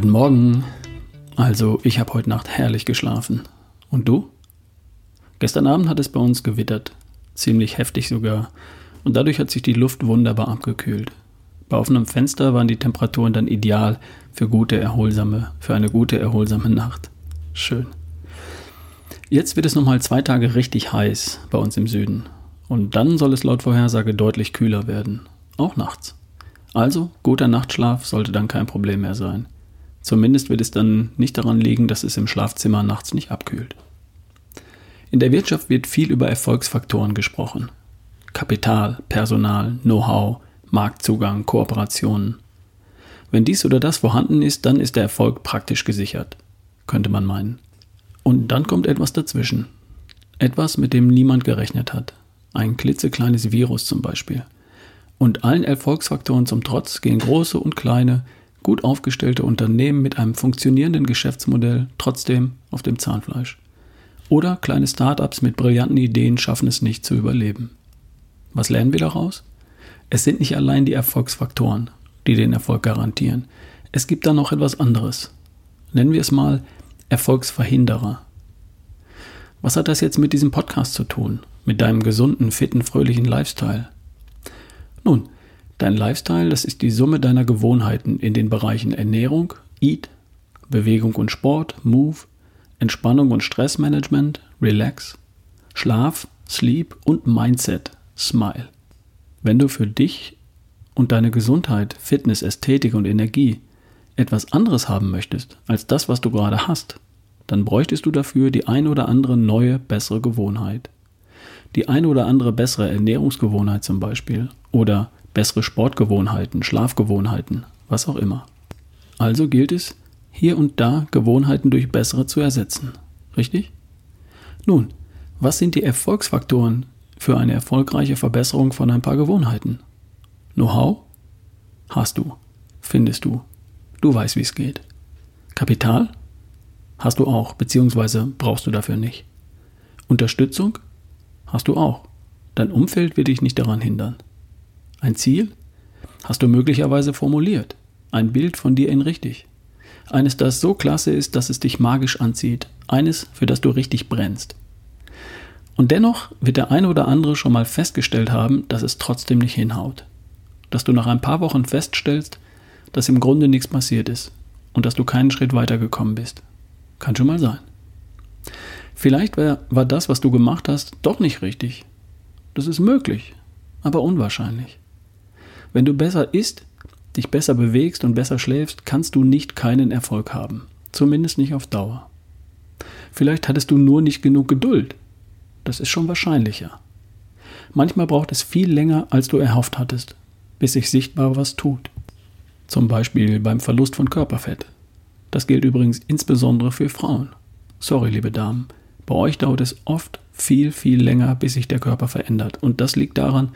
Morgen. Also, ich habe heute Nacht herrlich geschlafen. Und du? Gestern Abend hat es bei uns gewittert. Ziemlich heftig sogar. Und dadurch hat sich die Luft wunderbar abgekühlt. Bei offenem Fenster waren die Temperaturen dann ideal für gute, erholsame, für eine gute, erholsame Nacht. Schön. Jetzt wird es nochmal zwei Tage richtig heiß bei uns im Süden. Und dann soll es laut Vorhersage deutlich kühler werden. Auch nachts. Also, guter Nachtschlaf sollte dann kein Problem mehr sein. Zumindest wird es dann nicht daran liegen, dass es im Schlafzimmer nachts nicht abkühlt. In der Wirtschaft wird viel über Erfolgsfaktoren gesprochen. Kapital, Personal, Know-how, Marktzugang, Kooperationen. Wenn dies oder das vorhanden ist, dann ist der Erfolg praktisch gesichert, könnte man meinen. Und dann kommt etwas dazwischen. Etwas, mit dem niemand gerechnet hat. Ein klitzekleines Virus zum Beispiel. Und allen Erfolgsfaktoren zum Trotz gehen große und kleine gut aufgestellte Unternehmen mit einem funktionierenden Geschäftsmodell trotzdem auf dem Zahnfleisch. Oder kleine Startups mit brillanten Ideen schaffen es nicht zu überleben. Was lernen wir daraus? Es sind nicht allein die Erfolgsfaktoren, die den Erfolg garantieren. Es gibt da noch etwas anderes. Nennen wir es mal Erfolgsverhinderer. Was hat das jetzt mit diesem Podcast zu tun? Mit deinem gesunden, fitten, fröhlichen Lifestyle? Nun, Dein Lifestyle, das ist die Summe deiner Gewohnheiten in den Bereichen Ernährung, Eat, Bewegung und Sport, Move, Entspannung und Stressmanagement, Relax, Schlaf, Sleep und Mindset, Smile. Wenn du für dich und deine Gesundheit, Fitness, Ästhetik und Energie etwas anderes haben möchtest als das, was du gerade hast, dann bräuchtest du dafür die ein oder andere neue, bessere Gewohnheit. Die ein oder andere bessere Ernährungsgewohnheit zum Beispiel oder bessere Sportgewohnheiten, Schlafgewohnheiten, was auch immer. Also gilt es, hier und da Gewohnheiten durch bessere zu ersetzen. Richtig? Nun, was sind die Erfolgsfaktoren für eine erfolgreiche Verbesserung von ein paar Gewohnheiten? Know-how? Hast du. Findest du. Du weißt, wie es geht. Kapital? Hast du auch, beziehungsweise brauchst du dafür nicht. Unterstützung? Hast du auch. Dein Umfeld wird dich nicht daran hindern. Ein Ziel? Hast du möglicherweise formuliert. Ein Bild von dir in richtig. Eines, das so klasse ist, dass es dich magisch anzieht. Eines, für das du richtig brennst. Und dennoch wird der eine oder andere schon mal festgestellt haben, dass es trotzdem nicht hinhaut. Dass du nach ein paar Wochen feststellst, dass im Grunde nichts passiert ist und dass du keinen Schritt weitergekommen bist. Kann schon mal sein. Vielleicht war, war das, was du gemacht hast, doch nicht richtig. Das ist möglich, aber unwahrscheinlich. Wenn du besser isst, dich besser bewegst und besser schläfst, kannst du nicht keinen Erfolg haben. Zumindest nicht auf Dauer. Vielleicht hattest du nur nicht genug Geduld. Das ist schon wahrscheinlicher. Manchmal braucht es viel länger, als du erhofft hattest, bis sich sichtbar was tut. Zum Beispiel beim Verlust von Körperfett. Das gilt übrigens insbesondere für Frauen. Sorry, liebe Damen, bei euch dauert es oft viel, viel länger, bis sich der Körper verändert. Und das liegt daran,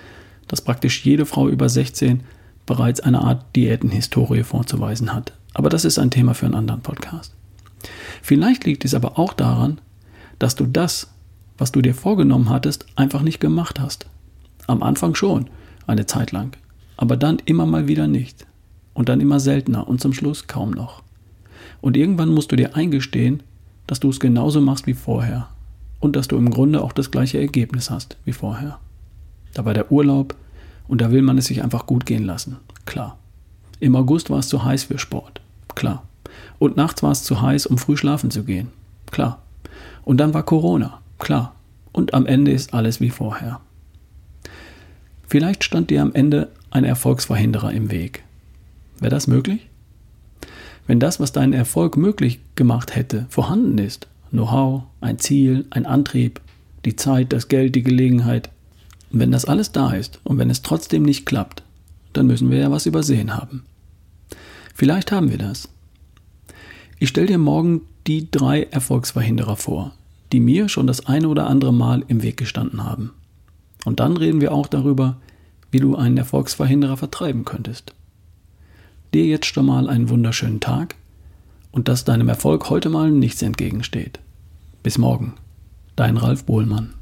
dass praktisch jede Frau über 16 bereits eine Art Diätenhistorie vorzuweisen hat. Aber das ist ein Thema für einen anderen Podcast. Vielleicht liegt es aber auch daran, dass du das, was du dir vorgenommen hattest, einfach nicht gemacht hast. Am Anfang schon, eine Zeit lang, aber dann immer mal wieder nicht. Und dann immer seltener und zum Schluss kaum noch. Und irgendwann musst du dir eingestehen, dass du es genauso machst wie vorher und dass du im Grunde auch das gleiche Ergebnis hast wie vorher. Da war der Urlaub und da will man es sich einfach gut gehen lassen. Klar. Im August war es zu heiß für Sport. Klar. Und nachts war es zu heiß, um früh schlafen zu gehen. Klar. Und dann war Corona. Klar. Und am Ende ist alles wie vorher. Vielleicht stand dir am Ende ein Erfolgsverhinderer im Weg. Wäre das möglich? Wenn das, was deinen Erfolg möglich gemacht hätte, vorhanden ist, Know-how, ein Ziel, ein Antrieb, die Zeit, das Geld, die Gelegenheit, und wenn das alles da ist und wenn es trotzdem nicht klappt, dann müssen wir ja was übersehen haben. Vielleicht haben wir das. Ich stelle dir morgen die drei Erfolgsverhinderer vor, die mir schon das eine oder andere Mal im Weg gestanden haben. Und dann reden wir auch darüber, wie du einen Erfolgsverhinderer vertreiben könntest. Dir jetzt schon mal einen wunderschönen Tag und dass deinem Erfolg heute mal nichts entgegensteht. Bis morgen. Dein Ralf Bohlmann.